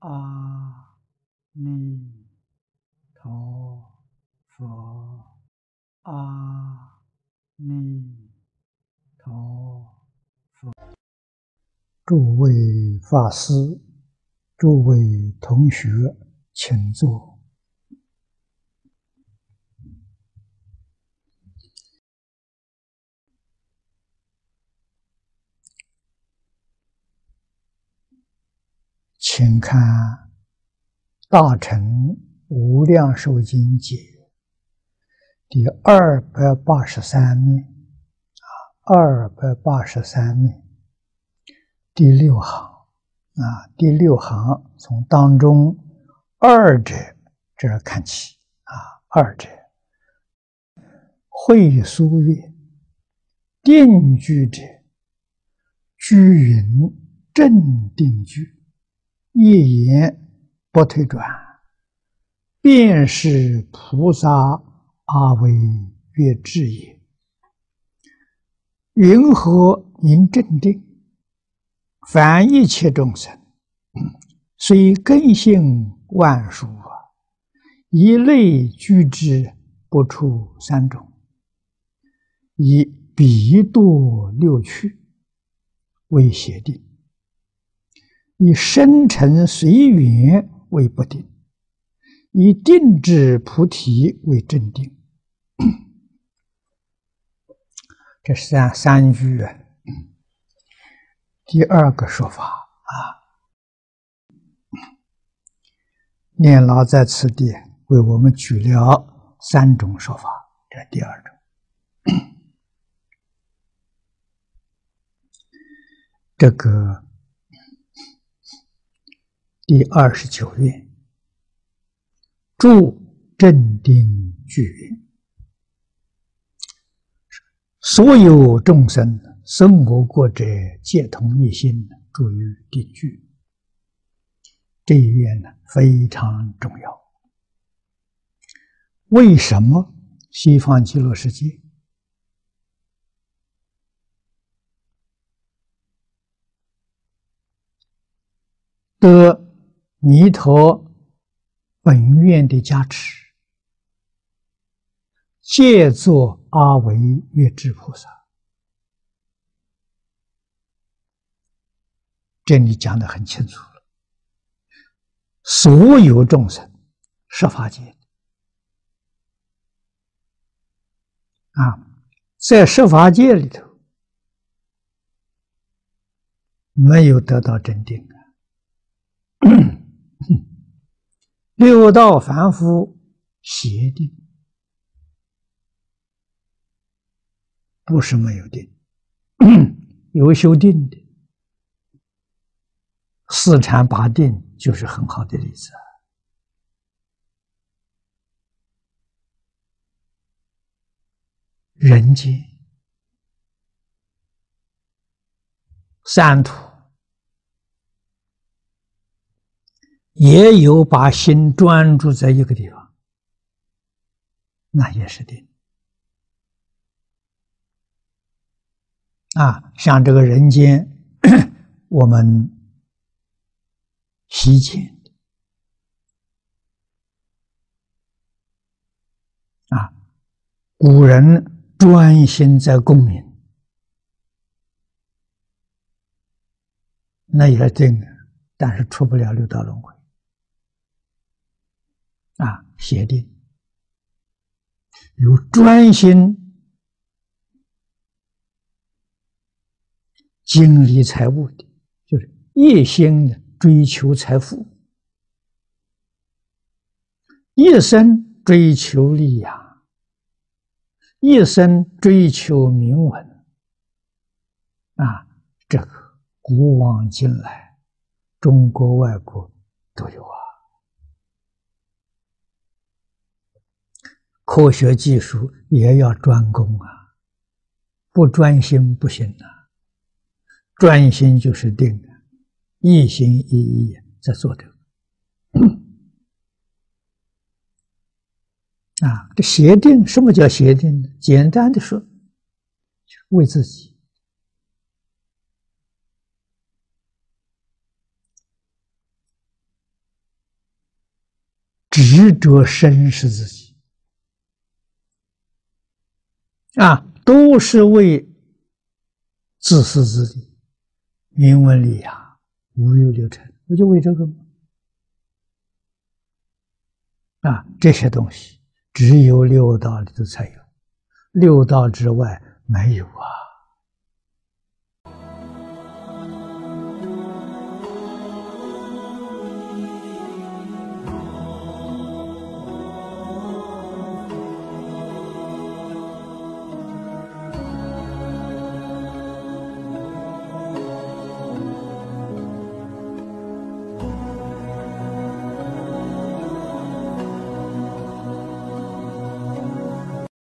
阿弥陀佛，阿弥陀佛。诸位法师，诸位同学，请坐。请看《大乘无量寿经解》第二百八十三面，啊，二百八十三面第六行，啊，第六行从当中二者这儿看起，啊，二者会书曰：“定居者，居云正定居。”一言不退转，便是菩萨阿惟越智也。云何名正定？凡一切众生，虽根性万殊啊，一类居之不出三种：以彼度六趣为邪定。以生成随缘为不定，以定智菩提为正定。这是三三句。第二个说法啊，念老在此地为我们举了三种说法，这第二种，这个。第二十九页，住镇定聚：所有众生生我国者，皆同一心，住于定居。这一愿呢非常重要。为什么西方极乐世界的？弥陀本愿的加持，借作阿维月智菩萨，这里讲的很清楚了。所有众生，十法界啊，在十法界里头，没有得到真定啊。六道凡夫邪定，不是没有定，有修定的，四禅八定就是很好的例子。人间三土。也有把心专注在一个地方，那也是定啊。像这个人间，我们习见啊，古人专心在共鸣，那也定，但是出不了六道轮回。啊，协定有专心经历财务的，就是一心的追求财富，一生追求利养，一生追求名闻。啊，这个古往今来，中国外国都有啊。科学技术也要专攻啊，不专心不行啊。专心就是定啊，一心一意在做这个。啊，这协定什么叫协定呢？简单的说，为自己执着身是自己啊，都是为自私自利、名闻利养、无欲六尘，不就为这个吗？啊，这些东西只有六道里头才有，六道之外没有啊。